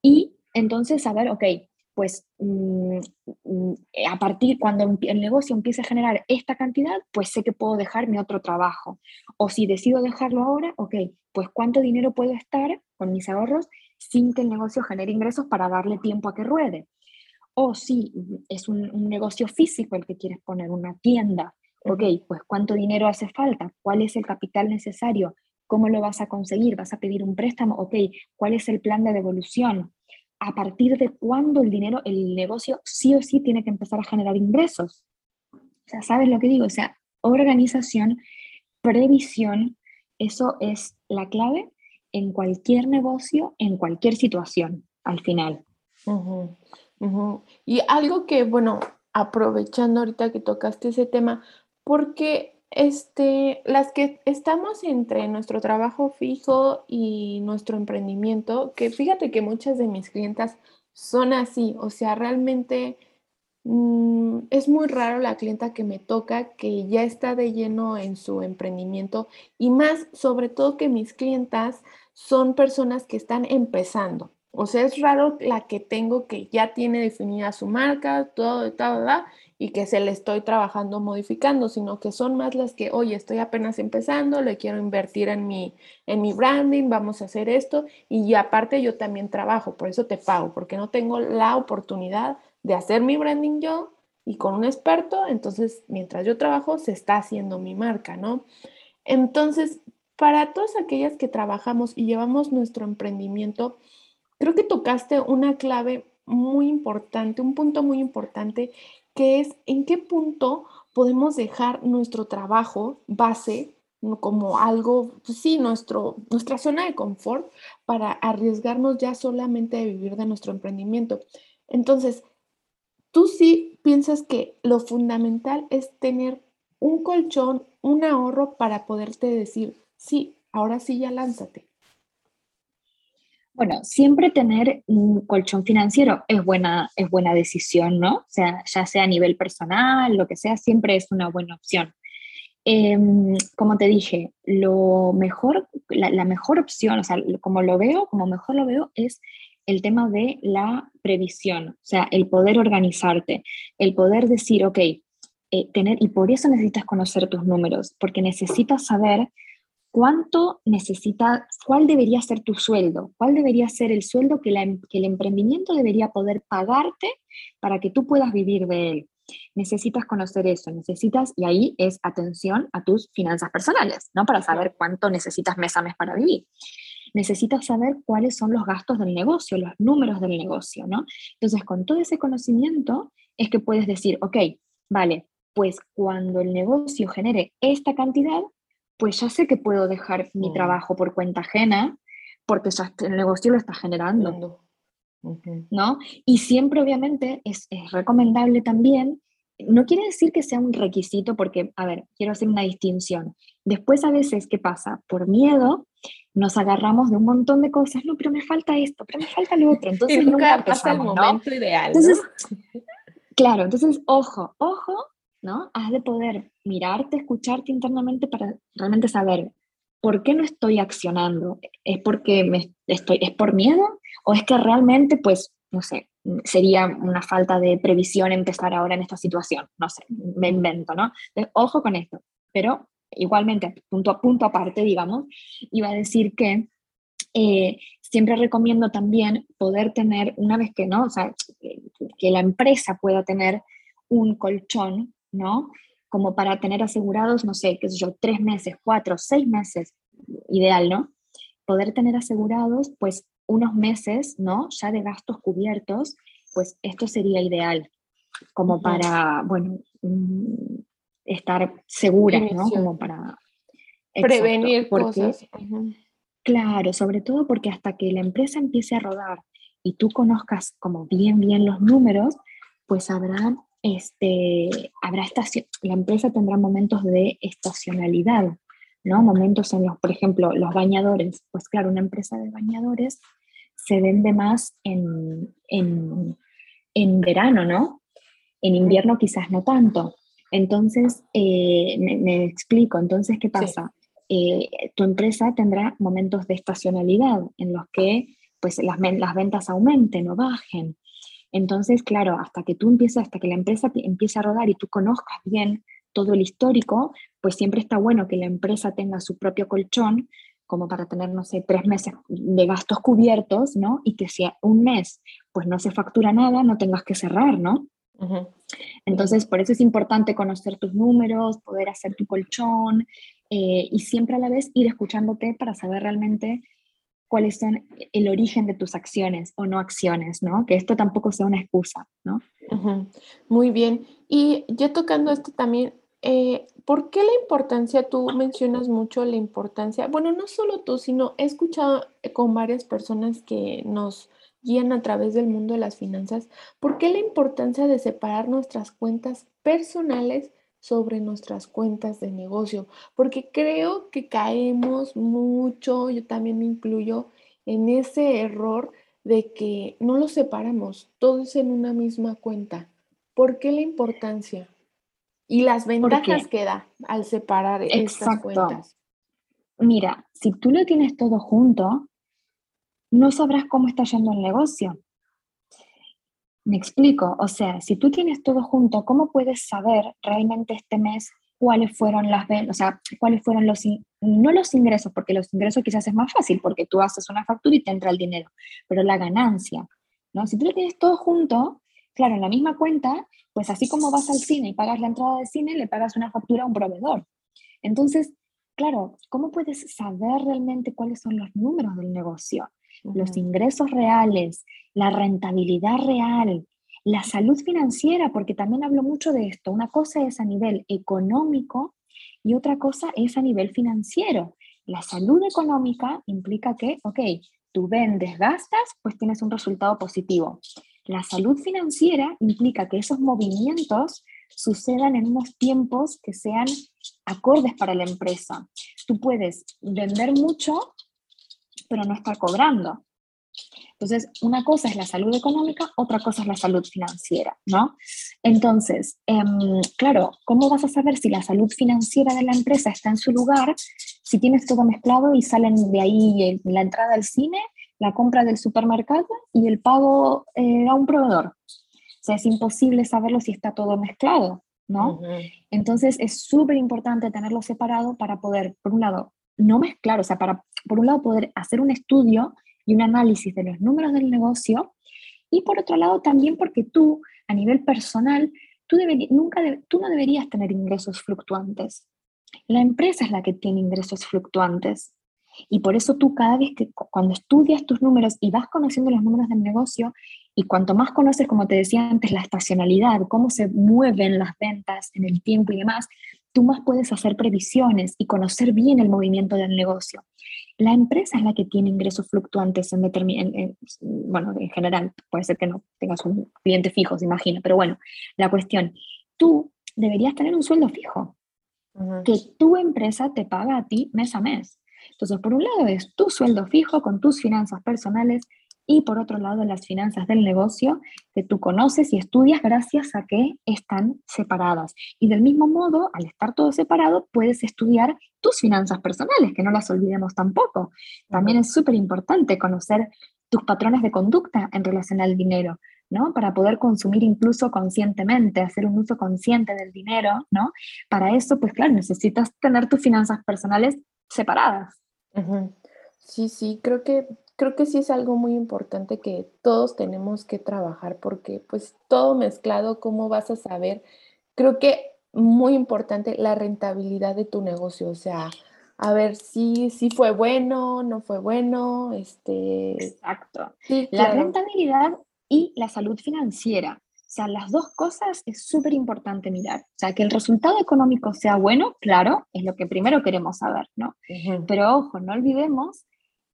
Y entonces saber, ok, pues mm, mm, a partir, cuando el negocio empiece a generar esta cantidad, pues sé que puedo dejar mi otro trabajo. O si decido dejarlo ahora, ok, pues cuánto dinero puedo estar con mis ahorros sin que el negocio genere ingresos para darle tiempo a que ruede. O si es un, un negocio físico el que quieres poner, una tienda, ok, pues cuánto dinero hace falta, cuál es el capital necesario, cómo lo vas a conseguir, vas a pedir un préstamo, ok, cuál es el plan de devolución, a partir de cuándo el dinero, el negocio sí o sí tiene que empezar a generar ingresos. O sea, ¿sabes lo que digo? O sea, organización, previsión, eso es la clave en cualquier negocio, en cualquier situación, al final. Y algo que, bueno, aprovechando ahorita que tocaste ese tema, porque este, las que estamos entre nuestro trabajo fijo y nuestro emprendimiento, que fíjate que muchas de mis clientas son así, o sea, realmente mm, es muy raro la clienta que me toca que ya está de lleno en su emprendimiento y más sobre todo que mis clientas son personas que están empezando. O sea, es raro la que tengo que ya tiene definida su marca, todo, todo, todo y que se le estoy trabajando modificando, sino que son más las que, oye, estoy apenas empezando, le quiero invertir en mi, en mi branding, vamos a hacer esto y aparte yo también trabajo, por eso te pago, porque no tengo la oportunidad de hacer mi branding yo y con un experto, entonces mientras yo trabajo se está haciendo mi marca, ¿no? Entonces, para todas aquellas que trabajamos y llevamos nuestro emprendimiento, creo que tocaste una clave muy importante, un punto muy importante que es en qué punto podemos dejar nuestro trabajo base como algo, pues sí, nuestro, nuestra zona de confort para arriesgarnos ya solamente a vivir de nuestro emprendimiento. Entonces, tú sí piensas que lo fundamental es tener un colchón, un ahorro para poderte decir, sí, ahora sí ya lánzate. Bueno, siempre tener un colchón financiero es buena, es buena decisión, ¿no? O sea, ya sea a nivel personal, lo que sea, siempre es una buena opción. Em, como te dije, lo mejor, la, mejor opción, o sea, como lo veo, como mejor lo veo, es el tema de la previsión, o sea, el poder organizarte, el poder decir, ok, eh, tener, y por eso necesitas conocer tus números, porque necesitas saber ¿cuánto necesita, cuál debería ser tu sueldo? ¿Cuál debería ser el sueldo que, em, que, el emprendimiento debería poder pagarte para que tú puedas vivir de él? Necesitas conocer eso, necesitas, y ahí es atención a tus finanzas personales, ¿no? Para saber cuánto necesitas mes a mes para vivir. Necesitas saber cuáles son los gastos del negocio, los números del negocio, ¿no? Entonces, con todo ese conocimiento es que puedes decir, ok, vale, pues cuando el negocio genere esta cantidad, pues ya sé que puedo dejar mi mm. trabajo por cuenta ajena porque ya el negocio lo está generando. ¿No? Y siempre, obviamente, es, recomendable también, no quiere decir que sea un requisito, porque, a ver, quiero hacer una distinción. Después, a veces, ¿qué pasa? Por miedo, nos agarramos de un montón de cosas, no, pero me falta esto, pero me falta lo otro. Entonces, nunca, pasa el momento ideal. claro, entonces, ojo, ojo, Has de poder mirarte, escucharte internamente para realmente saber por qué no estoy accionando. ¿Es porque me estoy, es por miedo? ¿O es que realmente, pues, no sé, sería una falta de previsión empezar ahora en esta situación? No sé, me invento, ¿no? ojo con esto. Pero igualmente, punto a punto aparte, digamos, iba a decir que eh, siempre recomiendo también poder tener, una vez que no, o sea, que la empresa pueda tener un colchón ¿no? Como para tener asegurados, no sé, qué sé yo, tres meses, cuatro, seis meses, ideal, ¿no? Poder tener asegurados, pues, unos meses, ¿no? Ya de gastos cubiertos, pues esto sería ideal, como para, bueno, estar segura, ¿no? Como para... Prevenir cosas. Claro, sobre todo porque hasta que la empresa empiece a rodar y tú conozcas como bien, bien los números, pues habrá este, habrá estación, la empresa tendrá momentos de estacionalidad, ¿no? Momentos en los, por ejemplo, los bañadores, pues claro, una empresa de bañadores se vende más en, en, verano, ¿no? En invierno quizás no tanto. Entonces, eh, me, explico, entonces, ¿qué pasa? Eh, tu empresa tendrá momentos de estacionalidad en los que pues, las, las ventas aumenten o bajen. Entonces, claro, hasta que tú empieces, hasta que la empresa empiece a rodar y tú conozcas bien todo el histórico, pues siempre está bueno que la empresa tenga su propio colchón, como para tener, no sé, tres meses de gastos cubiertos, ¿no? Y que si un mes, pues no se factura nada, no tengas que cerrar, ¿no? Entonces, por eso es importante conocer tus números, poder hacer tu colchón eh, y siempre a la vez ir escuchándote para saber realmente cuáles son el origen de tus acciones o no acciones, ¿no? Que esto tampoco sea una excusa, ¿no? Muy bien. Y yo tocando esto también, eh, ¿por qué la importancia, tú mencionas mucho la importancia, bueno, no solo tú, sino he escuchado con varias personas que nos guían a través del mundo de las finanzas, ¿por qué la importancia de separar nuestras cuentas personales sobre nuestras cuentas de negocio? Porque creo que caemos mucho, yo también me incluyo en ese error de que no los separamos, todos en una misma cuenta. ¿Por qué la importancia? Y las ventajas que da al separar estas cuentas. Mira, si tú lo tienes todo junto, no sabrás cómo está yendo el negocio. Me explico, o sea, si tú tienes todo junto, ¿cómo puedes saber realmente este mes cuáles fueron las o sea, cuáles fueron los no los ingresos, porque los ingresos quizás es más fácil porque tú haces una factura y te entra el dinero, pero la ganancia, ¿no? Si tú lo tienes todo junto, claro, en la misma cuenta, pues así como vas al cine y pagas la entrada de cine, le pagas una factura a un proveedor. Entonces, claro, ¿cómo puedes saber realmente cuáles son los números del negocio? Los ingresos reales, la rentabilidad real, la salud financiera, porque también hablo mucho de esto. Una cosa es a nivel económico y otra cosa es a nivel financiero. La salud económica implica que, ok, tú vendes, gastas, pues tienes un resultado positivo. La salud financiera implica que esos movimientos sucedan en unos tiempos que sean acordes para la empresa. Tú puedes vender mucho, pero no estar cobrando. Entonces, una cosa es la salud económica, otra cosa es la salud financiera, ¿no? Entonces, em, claro, ¿cómo vas a saber si la salud financiera de la empresa está en su lugar si tienes todo mezclado y salen de ahí la entrada al cine, la compra del supermercado y el pago eh, a un proveedor? O sea, es imposible saberlo si está todo mezclado, ¿no? Entonces, es súper importante tenerlo separado para poder, por un lado, no mezclar, o sea, para, por un lado, poder hacer un estudio y un análisis de los números del negocio. Y por otro lado, también porque tú, a nivel personal, tú, nunca tú no deberías tener ingresos fluctuantes. La empresa es la que tiene ingresos fluctuantes. Y por eso tú cada vez que cuando estudias tus números y vas conociendo los números del negocio, y cuanto más conoces, como te decía antes, la estacionalidad, cómo se mueven las ventas en el tiempo y demás, tú más puedes hacer previsiones y conocer bien el movimiento del negocio. La empresa es la que tiene ingresos fluctuantes en, en, bueno, en general, puede ser que no tengas un cliente fijo, se imagina, pero bueno, la cuestión, tú deberías tener un sueldo fijo, que tu empresa te paga a ti mes a mes. Entonces, por un lado es tu sueldo fijo con tus finanzas personales y por otro lado las finanzas del negocio que tú conoces y estudias gracias a que están separadas. Y del mismo modo, al estar todo separado, puedes estudiar tus finanzas personales, que no las olvidemos tampoco. También es súper importante conocer tus patrones de conducta en relación al dinero, ¿no? Para poder consumir incluso conscientemente, hacer un uso consciente del dinero, ¿no? Para eso, pues claro, necesitas tener tus finanzas personales separadas. Sí, sí, creo que creo que sí es algo muy importante que todos tenemos que trabajar porque pues todo mezclado, ¿cómo vas a saber? Creo que muy importante la rentabilidad de tu negocio, o sea, a ver si, si fue bueno, no fue bueno, este... Exacto. la rentabilidad y la salud financiera. O sea, las dos cosas es súper importante mirar. O sea, que el resultado económico sea bueno, claro, es lo que primero queremos saber, ¿no? Pero ojo, no olvidemos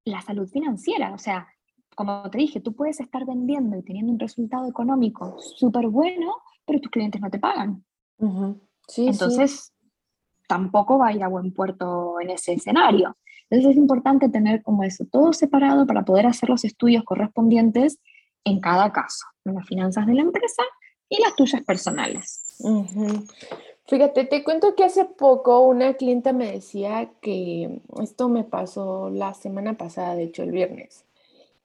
la salud financiera. O sea, como te dije, tú puedes estar vendiendo y teniendo un resultado económico súper bueno, pero tus clientes no te pagan. sí, Entonces, tampoco va a ir a buen puerto en ese escenario. Entonces es importante tener como eso, todo separado para poder hacer los estudios correspondientes en cada caso, en las finanzas de la empresa y las tuyas personales. Fíjate, te cuento que hace poco una clienta me decía que esto me pasó la semana pasada, de hecho el viernes,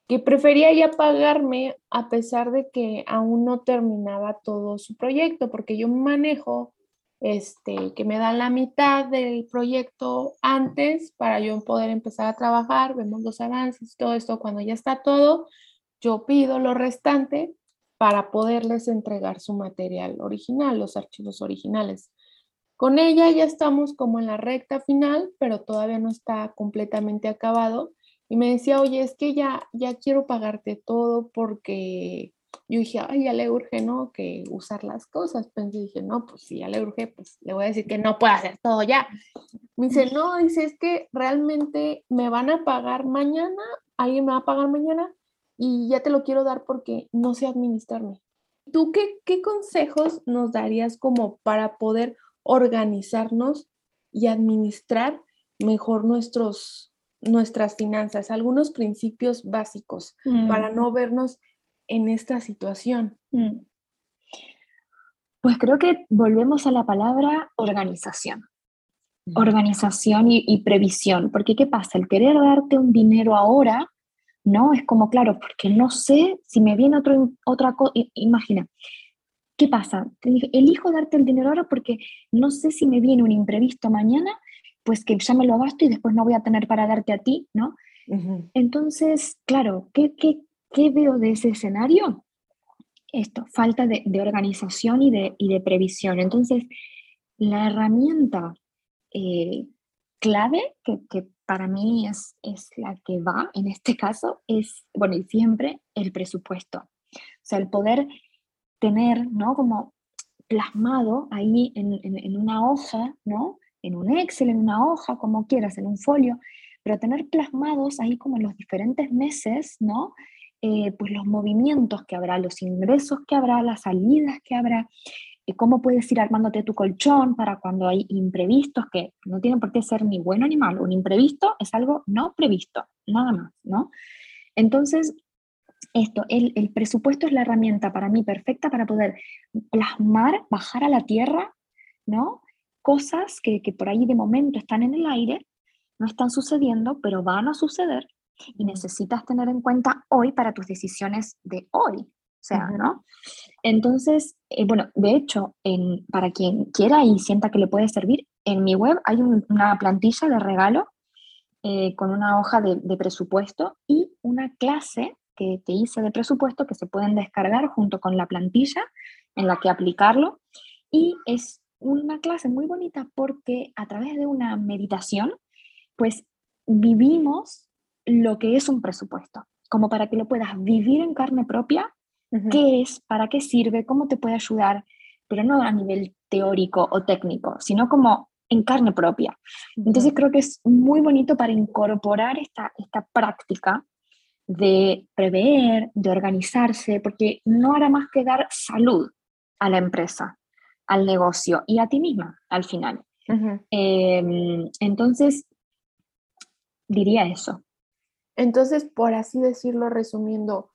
que prefería ya pagarme a pesar de que aún no terminaba todo su proyecto, porque yo manejo este, que me dan la mitad del proyecto antes para yo poder empezar a trabajar, vemos los avances, todo esto, cuando ya está todo, yo pido lo restante para poderles entregar su material original, los archivos originales. Con ella ya estamos como en la recta final, pero todavía no está completamente acabado. Y me decía, oye, es que ya, ya quiero pagarte todo porque yo dije, ay, ya le urge, ¿no? Que usar las cosas. Pensé, dije, no, pues si ya le urge, pues le voy a decir que no puede hacer todo ya. Me dice, no, dice, es que realmente me van a pagar mañana, alguien me va a pagar mañana y ya te lo quiero dar porque no sé administrarme. ¿Tú qué, qué consejos nos darías como para poder organizarnos y administrar mejor nuestros, nuestras finanzas? Algunos principios básicos para mm. no vernos en esta situación? Mm. Pues creo que volvemos a la palabra organización. Mm. Organización y, previsión, porque ¿qué pasa? El querer darte un dinero ahora, ¿no? Es como, claro, porque no sé si me viene otro, otra cosa, imagina, ¿qué pasa? Elijo darte el dinero ahora porque no sé si me viene un imprevisto mañana, pues que ya me lo gasto y después no voy a tener para darte a ti, ¿no? Entonces, claro, ¿qué, qué, ¿Qué veo de ese escenario? Esto, falta de, organización y de, de, previsión. Entonces, la herramienta eh, clave que, para mí es, es la que va en este caso es, bueno, y siempre el presupuesto. O sea, el poder tener, ¿no? Como plasmado ahí en, en, una hoja, ¿no? En un Excel, en una hoja, como quieras, en un folio, pero tener plasmados ahí como los diferentes meses, ¿no? Eh, pues los movimientos que habrá, los ingresos que habrá, las salidas que habrá, cómo puedes ir armándote tu colchón para cuando hay imprevistos, que no tienen por qué ser ni bueno ni malo. Un imprevisto es algo no previsto, nada más, ¿no? Entonces, esto, el, el presupuesto es la herramienta para mí perfecta para poder plasmar, bajar a la tierra, ¿no? Cosas que, que por ahí de momento están en el aire, no están sucediendo, pero van a suceder y necesitas tener en cuenta hoy para tus decisiones de hoy. Sea, ¿no? Entonces, eh, bueno, de hecho, en, para quien quiera y sienta que le puede servir, en mi web hay una plantilla de regalo eh, con una hoja de, de, presupuesto y una clase que te hice de presupuesto que se pueden descargar junto con la plantilla en la que aplicarlo. Y es una clase muy bonita porque a través de una meditación, pues vivimos lo que es un presupuesto, como para que lo puedas vivir en carne propia, qué es, para qué sirve, cómo te puede ayudar, pero no a nivel teórico o técnico, sino como en carne propia. Entonces creo que es muy bonito para incorporar esta, esta práctica de prever, de organizarse, porque no hará más que dar salud a la empresa, al negocio y a ti misma al final. Em, entonces, diría eso. Entonces, por así decirlo, resumiendo,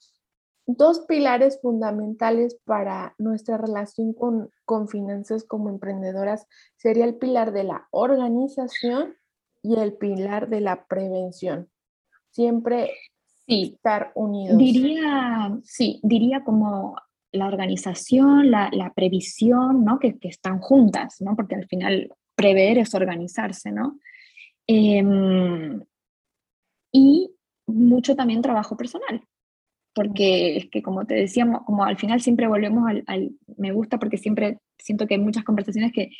dos pilares fundamentales para nuestra relación con, con finanzas como emprendedoras sería el pilar de la organización y el pilar de la prevención. Siempre estar unidos. Diría, sí, diría como la organización, la, previsión, ¿no? Que, están juntas, ¿no? Porque al final prever es organizarse, ¿no? Em, y mucho también trabajo personal, porque es que como te decíamos, como al final siempre volvemos al, me gusta porque siempre siento que hay muchas conversaciones que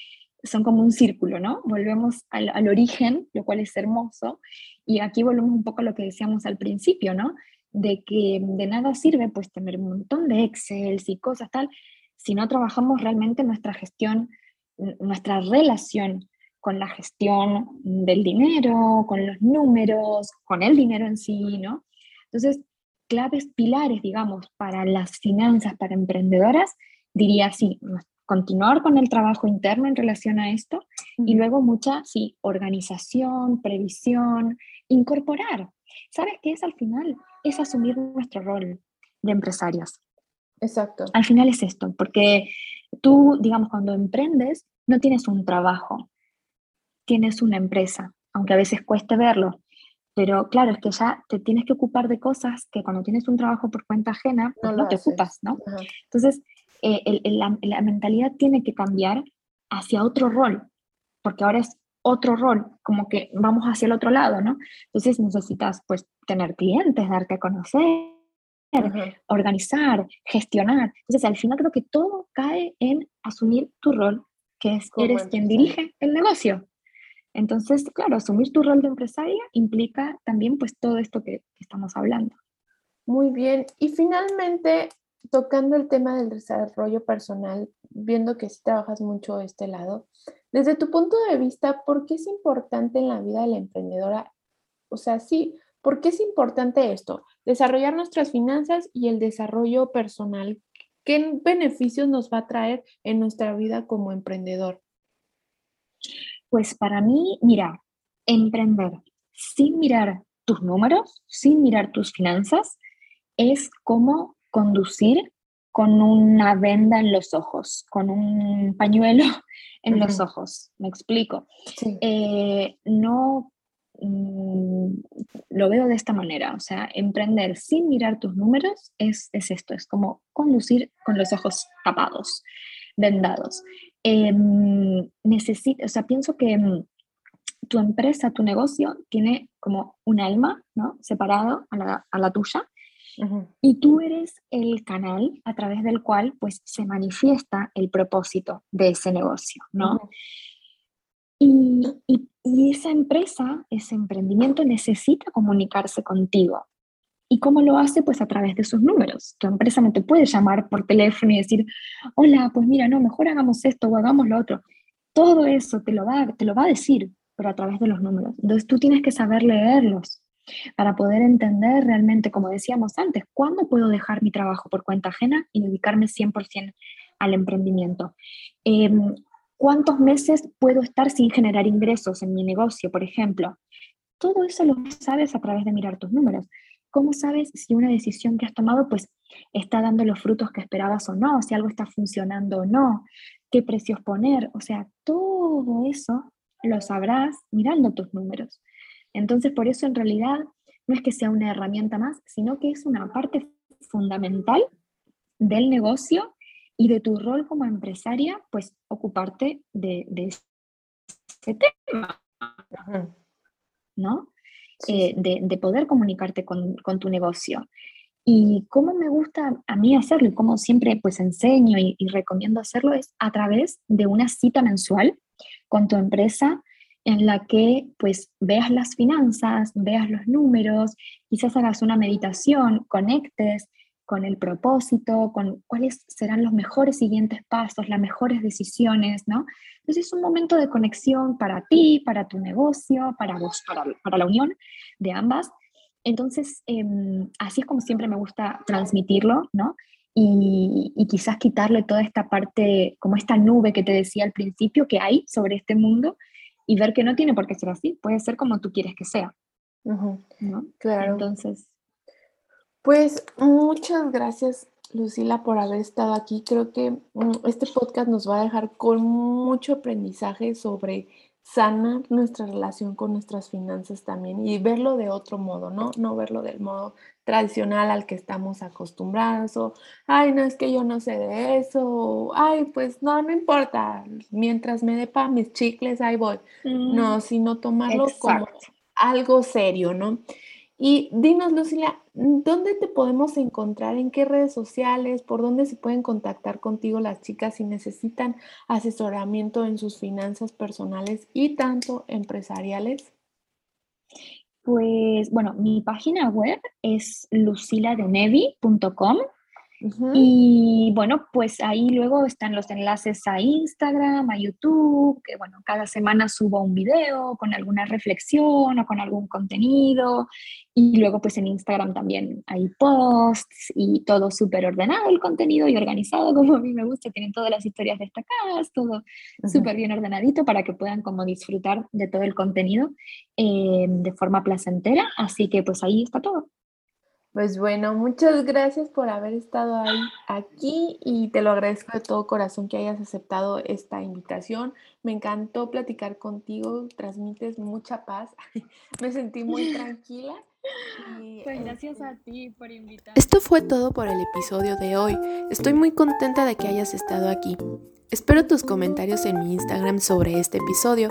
son como un círculo, ¿no? Volvemos al, origen, lo cual es hermoso, y aquí volvemos un poco a lo que decíamos al principio, ¿no? De que de nada sirve pues tener un montón de Excel y cosas tal, si no trabajamos realmente nuestra gestión, nuestra relación con la gestión del dinero, con los números, con el dinero en sí, ¿no? Entonces, claves pilares, digamos, para las finanzas, para emprendedoras, diría sí, continuar con el trabajo interno en relación a esto y luego mucha, sí, organización, previsión, incorporar. ¿Sabes qué es al final? Es asumir nuestro rol de empresarias. Exacto. Al final es esto, porque tú, digamos, cuando emprendes, no tienes un trabajo, tienes una empresa, aunque a veces cueste verlo, pero claro, es que ya te tienes que ocupar de cosas que cuando tienes un trabajo por cuenta ajena, pues no, te ocupas, ¿no? Entonces, eh, la, mentalidad tiene que cambiar hacia otro rol, porque ahora es otro rol, como que vamos hacia el otro lado, ¿no? Entonces necesitas pues tener clientes, darte a conocer, organizar, gestionar. Entonces al final creo que todo cae en asumir tu rol, que es eres quien dirige el negocio. Entonces, claro, asumir tu rol de empresaria implica también pues todo esto que, estamos hablando. Muy bien. Y finalmente, tocando el tema del desarrollo personal, viendo que sí trabajas mucho este lado, desde tu punto de vista, ¿por qué es importante en la vida de la emprendedora? O sea, sí, ¿por qué es importante esto? Desarrollar nuestras finanzas y el desarrollo personal. ¿Qué beneficios nos va a traer en nuestra vida como emprendedor? Pues para mí, mira, emprender sin mirar tus números, sin mirar tus finanzas, es como conducir con una venda en los ojos, con un pañuelo en los ojos. Me explico. Eh, no mm, lo veo de esta manera, o sea, emprender sin mirar tus números es, es esto, es como conducir con los ojos tapados, vendados. Eh, o sea, pienso que mm, tu empresa, tu negocio tiene como un alma, ¿no? Separado a la, a la tuya. Y tú eres el canal a través del cual pues se manifiesta el propósito de ese negocio, ¿no? y, y, y, esa empresa, ese emprendimiento necesita comunicarse contigo. ¿Y cómo lo hace? Pues a través de sus números. Tu empresa no te puede llamar por teléfono y decir, hola, pues mira, no, mejor hagamos esto o hagamos lo otro. Todo eso te lo va, te lo va a decir, pero a través de los números. Entonces tú tienes que saber leerlos para poder entender realmente, como decíamos antes, cuándo puedo dejar mi trabajo por cuenta ajena y dedicarme 100% al emprendimiento. Em, ¿Cuántos meses puedo estar sin generar ingresos en mi negocio, por ejemplo? Todo eso lo sabes a través de mirar tus números. ¿Cómo sabes si una decisión que has tomado pues está dando los frutos que esperabas o no? Si algo está funcionando o no, qué precios poner. O sea, todo eso lo sabrás mirando tus números. Entonces, por eso en realidad no es que sea una herramienta más, sino que es una parte fundamental del negocio y de tu rol como empresaria, pues ocuparte de, ese tema. ¿No? Eh, de, poder comunicarte con, tu negocio. Y cómo me gusta a mí hacerlo y cómo siempre pues enseño y, recomiendo hacerlo es a través de una cita mensual con tu empresa en la que pues veas las finanzas, veas los números, quizás hagas una meditación, conectes con el propósito, con cuáles serán los mejores siguientes pasos, las mejores decisiones, ¿no? Entonces es un momento de conexión para ti, para tu negocio, para vos, para, la unión de ambas. Entonces, em, así es como siempre me gusta transmitirlo, ¿no? Y, y, quizás quitarle toda esta parte, como esta nube que te decía al principio que hay sobre este mundo y ver que no tiene por qué ser así, puede ser como tú quieres que sea. ¿no? Claro. Entonces, pues muchas gracias, Lucila, por haber estado aquí. Creo que mm, este podcast nos va a dejar con mucho aprendizaje sobre sanar nuestra relación con nuestras finanzas también y verlo de otro modo, ¿no? No verlo del modo tradicional al que estamos acostumbrados o, ay, no es que yo no sé de eso, o, ay, pues no, no importa, mientras me dé para mis chicles, ahí voy. No, sino tomarlo como algo serio, ¿no? Y dinos, Lucila, ¿dónde te podemos encontrar? ¿En qué redes sociales? ¿Por dónde se pueden contactar contigo las chicas si necesitan asesoramiento en sus finanzas personales y tanto empresariales? Pues bueno, mi página web es luciladenevi.com y bueno, pues ahí luego están los enlaces a Instagram, a YouTube, que bueno, cada semana subo un video con alguna reflexión o con algún contenido. Y luego pues en Instagram también hay posts y todo súper ordenado el contenido y organizado como a mí me gusta. Tienen todas las historias destacadas, todo súper bien ordenadito para que puedan como disfrutar de todo el contenido eh, de forma placentera. Así que pues ahí está todo. Pues bueno, muchas gracias por haber estado ahí aquí y te lo agradezco de todo corazón que hayas aceptado esta invitación. Me encantó platicar contigo, transmites mucha paz. Me sentí muy tranquila. pues gracias a ti por invitarme. Esto fue todo por el episodio de hoy. Estoy muy contenta de que hayas estado aquí. Espero tus comentarios en mi Instagram sobre este episodio.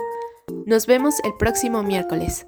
Nos vemos el próximo miércoles.